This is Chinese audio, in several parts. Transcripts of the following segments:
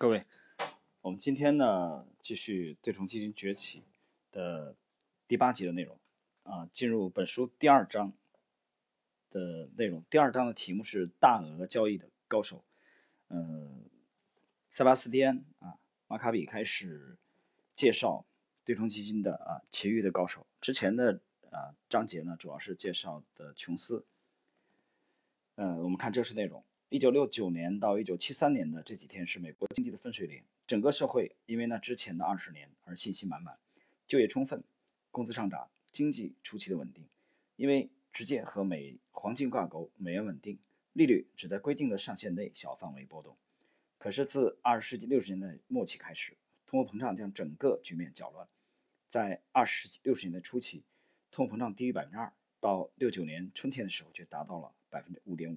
各位，我们今天呢继续对冲基金崛起的第八集的内容啊，进入本书第二章的内容。第二章的题目是大额交易的高手，嗯，塞巴斯蒂安啊，马卡比开始介绍对冲基金的啊其余的高手。之前的啊章节呢主要是介绍的琼斯。呃，我们看正式内容。一九六九年到一九七三年的这几天是美国经济的分水岭，整个社会因为那之前的二十年而信心满满，就业充分，工资上涨，经济初期的稳定。因为直接和美黄金挂钩，美元稳定，利率只在规定的上限内小范围波动。可是自二十世纪六十年代末期开始，通货膨胀将整个局面搅乱。在二十世纪六十年代初期，通货膨胀低于百分之二，到六九年春天的时候却达到了。百分之五点五，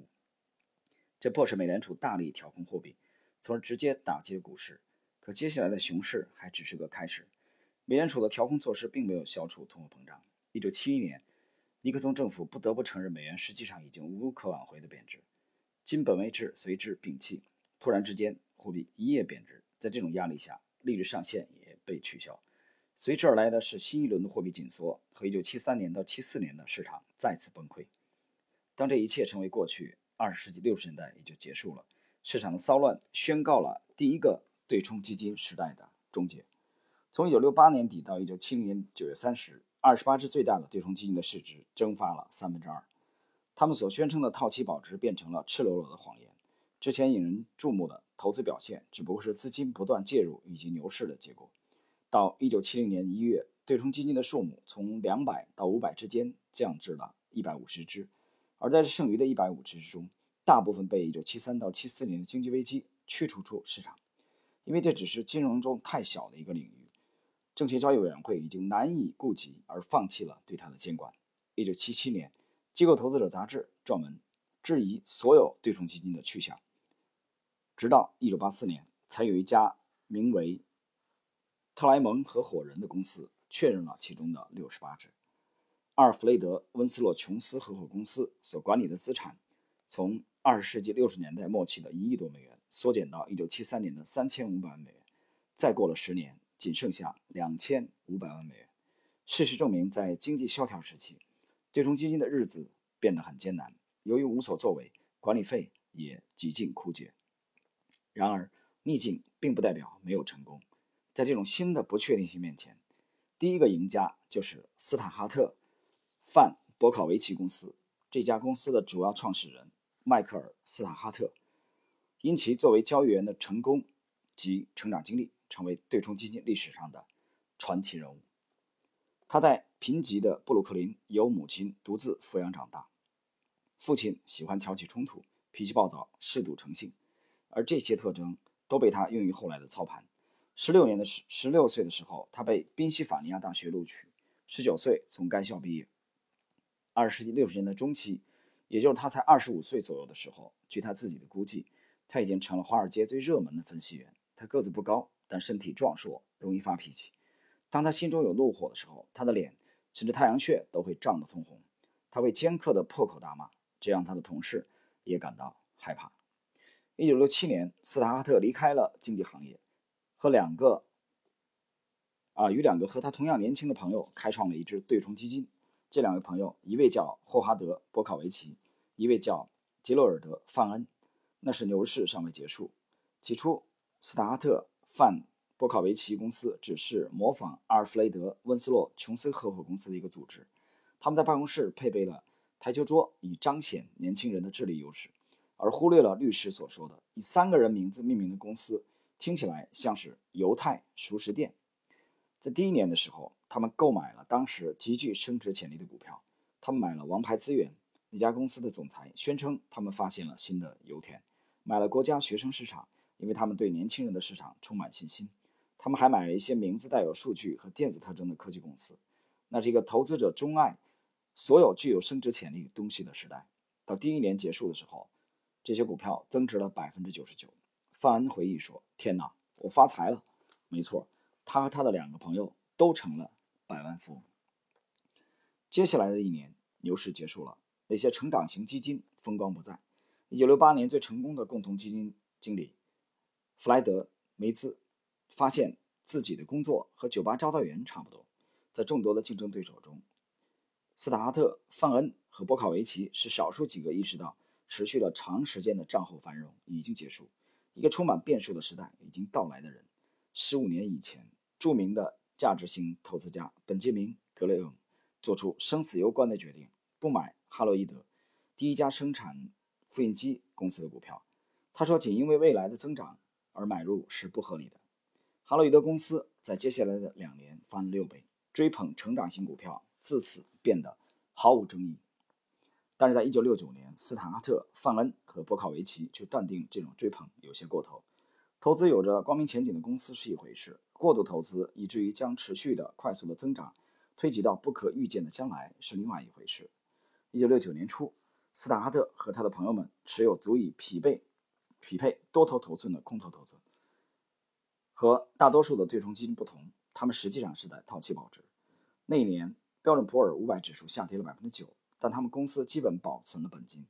这迫使美联储大力调控货币，从而直接打击了股市。可接下来的熊市还只是个开始。美联储的调控措施并没有消除通货膨胀。一九七一年，尼克松政府不得不承认美元实际上已经无可挽回的贬值，金本位制随之摒弃。突然之间，货币一夜贬值。在这种压力下，利率上限也被取消，随之而来的是新一轮的货币紧缩和一九七三年到七四年的市场再次崩溃。当这一切成为过去，二十世纪六十年代也就结束了。市场的骚乱宣告了第一个对冲基金时代的终结。从一九六八年底到一九七零年九月三十日，二十八只最大的对冲基金的市值蒸发了三分之二。他们所宣称的套期保值变成了赤裸裸的谎言。之前引人注目的投资表现，只不过是资金不断介入以及牛市的结果。到一九七零年一月，对冲基金的数目从两百到五百之间降至了一百五十只。而在剩余的一百五只之中，大部分被1973到74年的经济危机驱逐出市场，因为这只是金融中太小的一个领域，证券交易委员会已经难以顾及而放弃了对它的监管。1977年，《机构投资者》杂志撰文质疑所有对冲基金的去向，直到1984年，才有一家名为特莱蒙合伙人的公司确认了其中的68只。阿尔弗雷德·温斯洛·琼斯合伙公司所管理的资产，从二十世纪六十年代末期的一亿多美元缩减到一九七三年的三千五百万美元，再过了十年，仅剩下两千五百万美元。事实证明，在经济萧条时期，对冲基金的日子变得很艰难。由于无所作为，管理费也几近枯竭。然而，逆境并不代表没有成功。在这种新的不确定性面前，第一个赢家就是斯坦哈特。范博考维奇公司这家公司的主要创始人迈克尔·斯塔哈特，因其作为交易员的成功及成长经历，成为对冲基金历史上的传奇人物。他在贫瘠的布鲁克林由母亲独自抚养长大，父亲喜欢挑起冲突，脾气暴躁，嗜赌成性，而这些特征都被他用于后来的操盘。十六年的十十六岁的时候，他被宾夕法尼亚大学录取，十九岁从该校毕业。二十世纪六十年代中期，也就是他才二十五岁左右的时候，据他自己的估计，他已经成了华尔街最热门的分析员。他个子不高，但身体壮硕，容易发脾气。当他心中有怒火的时候，他的脸甚至太阳穴都会涨得通红。他会尖刻的破口大骂，这让他的同事也感到害怕。一九六七年，斯塔哈特离开了经济行业，和两个啊与两个和他同样年轻的朋友开创了一支对冲基金。这两位朋友，一位叫霍华德·博考维奇，一位叫杰洛尔德·范恩。那时牛市尚未结束。起初，斯塔特范博考维奇公司只是模仿阿尔弗雷德·温斯洛·琼斯合伙公司的一个组织。他们在办公室配备了台球桌，以彰显年轻人的智力优势，而忽略了律师所说的以三个人名字命名的公司听起来像是犹太熟食店。在第一年的时候。他们购买了当时极具升值潜力的股票。他们买了王牌资源。那家公司的总裁宣称，他们发现了新的油田，买了国家学生市场，因为他们对年轻人的市场充满信心。他们还买了一些名字带有数据和电子特征的科技公司。那是一个投资者钟爱所有具有升值潜力东西的时代。到第一年结束的时候，这些股票增值了百分之九十九。范恩回忆说：“天哪，我发财了！”没错，他和他的两个朋友都成了。百万富翁。接下来的一年，牛市结束了，那些成长型基金风光不再。一九六八年，最成功的共同基金经理弗莱德·梅兹发现自己的工作和酒吧招待员差不多，在众多的竞争对手中，斯塔哈特、范恩和波考维奇是少数几个意识到持续了长时间的战后繁荣已经结束，一个充满变数的时代已经到来的人。十五年以前，著名的价值型投资家本杰明·格雷厄姆做出生死攸关的决定，不买哈洛伊德第一家生产复印机公司的股票。他说：“仅因为未来的增长而买入是不合理的。”哈洛伊德公司在接下来的两年翻了六倍，追捧成长型股票自此变得毫无争议。但是在1969年，斯坦哈特、范恩和波考维奇却断定这种追捧有些过头。投资有着光明前景的公司是一回事，过度投资以至于将持续的快速的增长推及到不可预见的将来是另外一回事。一九六九年初，斯塔哈特和他的朋友们持有足以匹配匹配多头头寸的空头头寸。和大多数的对冲基金不同，他们实际上是在套期保值。那一年，标准普尔五百指数下跌了百分之九，但他们公司基本保存了本金。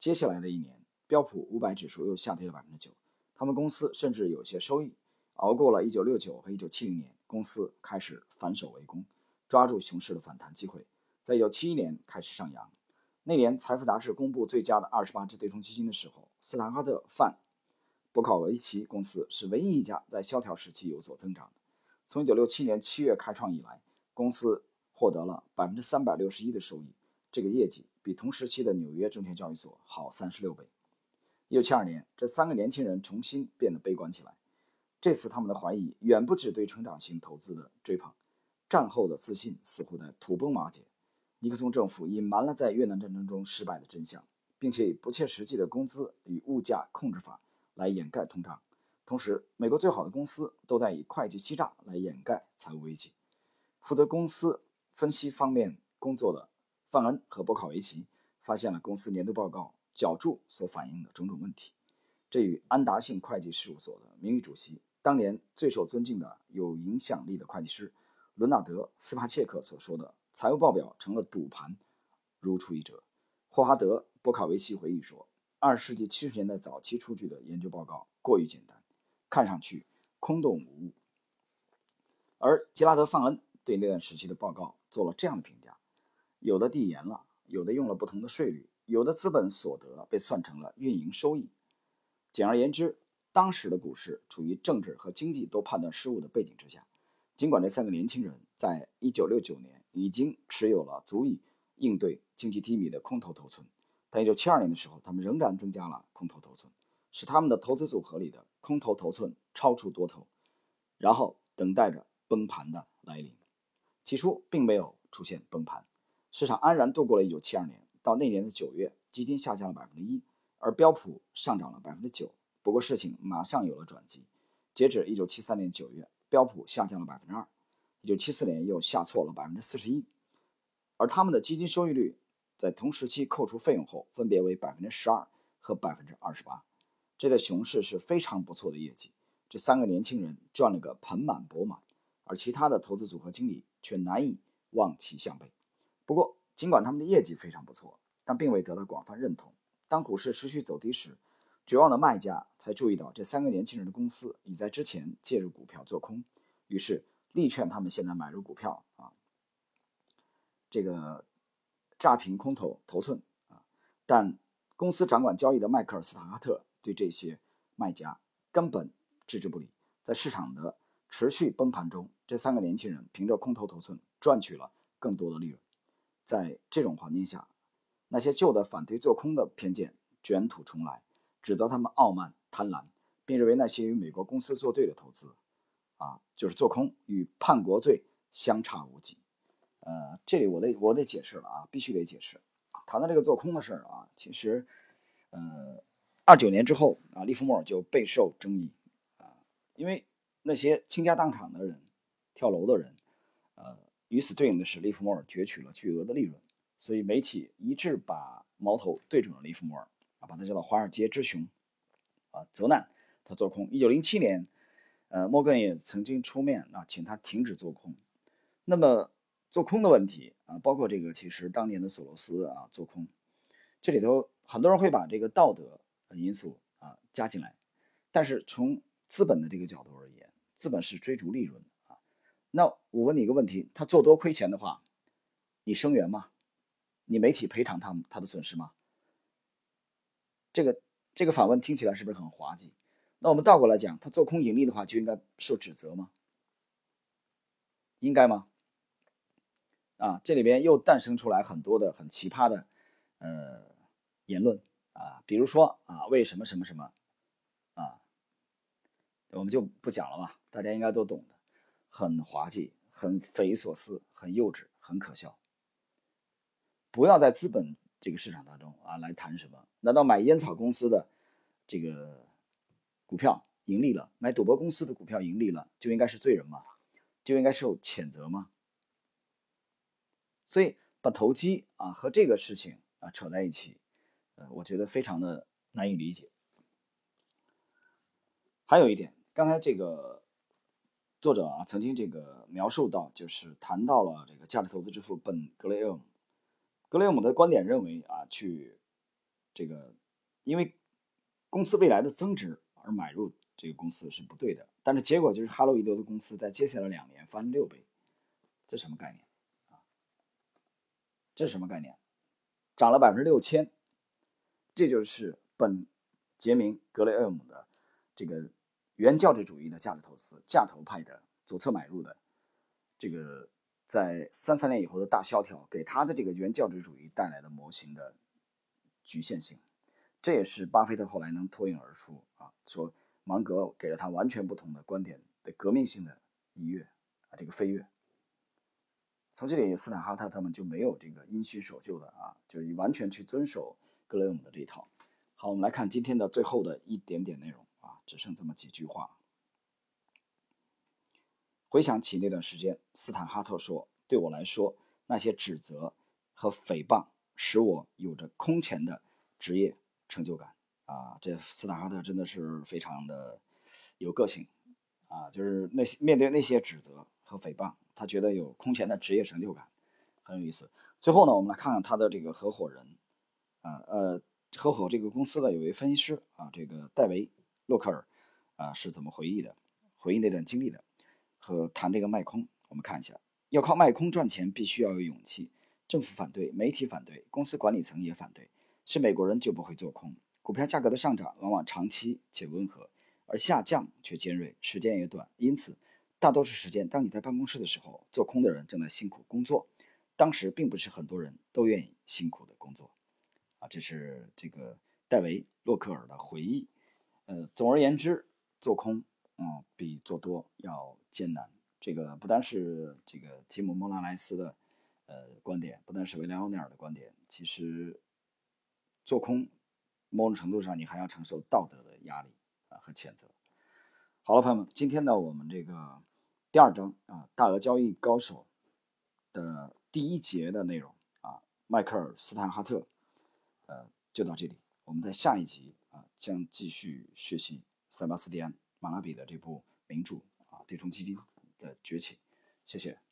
接下来的一年，标普五百指数又下跌了百分之九。他们公司甚至有些收益，熬过了1969和1970年，公司开始反手为攻，抓住熊市的反弹机会，在1971年开始上扬。那年，财富杂志公布最佳的28只对冲基金的时候，斯坦哈特范博考维奇公司是唯一一家在萧条时期有所增长的。从1967年7月开创以来，公司获得了361%的收益，这个业绩比同时期的纽约证券交易所好36倍。一九七二年，这三个年轻人重新变得悲观起来。这次他们的怀疑远不止对成长型投资的追捧，战后的自信似乎在土崩瓦解。尼克松政府隐瞒了在越南战争中失败的真相，并且以不切实际的工资与物价控制法来掩盖通胀。同时，美国最好的公司都在以会计欺诈来掩盖财务危机。负责公司分析方面工作的范恩和波考维奇发现了公司年度报告。角注所反映的种种问题，这与安达信会计事务所的名誉主席、当年最受尊敬的有影响力的会计师伦纳德·斯帕切克所说的“财务报表成了赌盘”如出一辙。霍华德·波卡维奇回忆说：“二十世纪七十年代早期出具的研究报告过于简单，看上去空洞无物。”而杰拉德·范恩对那段时期的报告做了这样的评价：“有的递延了，有的用了不同的税率。”有的资本所得被算成了运营收益。简而言之，当时的股市处于政治和经济都判断失误的背景之下。尽管这三个年轻人在1969年已经持有了足以应对经济低迷的空头头寸，但1972年的时候，他们仍然增加了空头头寸，使他们的投资组合里的空头头寸超出多头，然后等待着崩盘的来临。起初并没有出现崩盘，市场安然度过了1972年。到那年的九月，基金下降了百分之一，而标普上涨了百分之九。不过事情马上有了转机。截止一九七三年九月，标普下降了百分之二，一九七四年又下挫了百分之四十一。而他们的基金收益率在同时期扣除费用后，分别为百分之十二和百分之二十八。这在熊市是非常不错的业绩。这三个年轻人赚了个盆满钵满，而其他的投资组合经理却难以望其项背。不过，尽管他们的业绩非常不错，但并未得到广泛认同。当股市持续走低时，绝望的卖家才注意到这三个年轻人的公司已在之前介入股票做空，于是力劝他们现在买入股票啊，这个炸平空头头寸啊。但公司掌管交易的迈克尔·斯塔哈特对这些卖家根本置之不理。在市场的持续崩盘中，这三个年轻人凭着空头头寸赚取了更多的利润。在这种环境下，那些旧的反对做空的偏见卷土重来，指责他们傲慢贪婪，并认为那些与美国公司作对的投资，啊，就是做空与叛国罪相差无几。呃，这里我得我得解释了啊，必须得解释。谈到这个做空的事儿啊，其实，呃，二九年之后啊，利弗莫尔就备受争议啊，因为那些倾家荡产的人、跳楼的人，呃。与此对应的是，利弗莫尔攫取了巨额的利润，所以媒体一致把矛头对准了利弗莫尔，啊，把他叫做华尔街之熊，啊，责难他做空。一九零七年，呃，摩根也曾经出面啊，请他停止做空。那么做空的问题啊，包括这个，其实当年的索罗斯啊做空，这里头很多人会把这个道德因素啊加进来，但是从资本的这个角度而言资本是追逐利润啊。那我问你一个问题：他做多亏钱的话，你声援吗？你媒体赔偿他他的损失吗？这个这个反问听起来是不是很滑稽？那我们倒过来讲，他做空盈利的话，就应该受指责吗？应该吗？啊，这里边又诞生出来很多的很奇葩的呃言论啊，比如说啊，为什么什么什么啊，我们就不讲了吧，大家应该都懂的，很滑稽，很匪夷所思，很幼稚，很可笑。不要在资本。这个市场当中啊，来谈什么？难道买烟草公司的这个股票盈利了，买赌博公司的股票盈利了，就应该是罪人吗？就应该受谴责吗？所以把投机啊和这个事情啊扯在一起，呃，我觉得非常的难以理解。还有一点，刚才这个作者啊曾经这个描述到，就是谈到了这个价值投资之父本·格雷厄姆。格雷厄姆的观点认为啊，去这个因为公司未来的增值而买入这个公司是不对的，但是结果就是哈罗伊德的公司在接下来两年翻六倍，这什么概念啊？这是什么概念？涨了百分之六千，这就是本杰明·格雷厄姆的这个原教旨主义的价值投资、价投派的左侧买入的这个。在三三年以后的大萧条给他的这个原教旨主义带来的模型的局限性，这也是巴菲特后来能脱颖而出啊，说芒格给了他完全不同的观点的革命性的一跃啊，这个飞跃。从这里，斯坦哈特他们就没有这个因循守旧的啊，就是完全去遵守格雷厄姆的这一套。好，我们来看今天的最后的一点点内容，只剩这么几句话。回想起那段时间，斯坦哈特说：“对我来说，那些指责和诽谤使我有着空前的职业成就感。”啊，这斯坦哈特真的是非常的有个性啊！就是那些面对那些指责和诽谤，他觉得有空前的职业成就感，很有意思。最后呢，我们来看看他的这个合伙人，啊呃，合伙这个公司的有位分析师啊，这个戴维·洛克尔啊是怎么回忆的，回忆那段经历的。和谈这个卖空，我们看一下，要靠卖空赚钱，必须要有勇气。政府反对，媒体反对，公司管理层也反对，是美国人就不会做空。股票价格的上涨往往长期且温和，而下降却尖锐，时间也短。因此，大多数时间，当你在办公室的时候，做空的人正在辛苦工作。当时并不是很多人都愿意辛苦的工作。啊，这是这个戴维·洛克尔的回忆。呃，总而言之，做空。嗯，比做多要艰难。这个不单是这个吉姆·莫拉莱斯的呃观点，不单是维廉奥尼尔的观点。其实做空某种程度上，你还要承受道德的压力啊和谴责。好了，朋友们，今天呢，我们这个第二章啊，大额交易高手的第一节的内容啊，迈克尔·斯坦哈特，呃，就到这里。我们在下一集将继续学习塞巴斯蒂安。马拉比的这部名著啊，对冲基金的崛起，谢谢。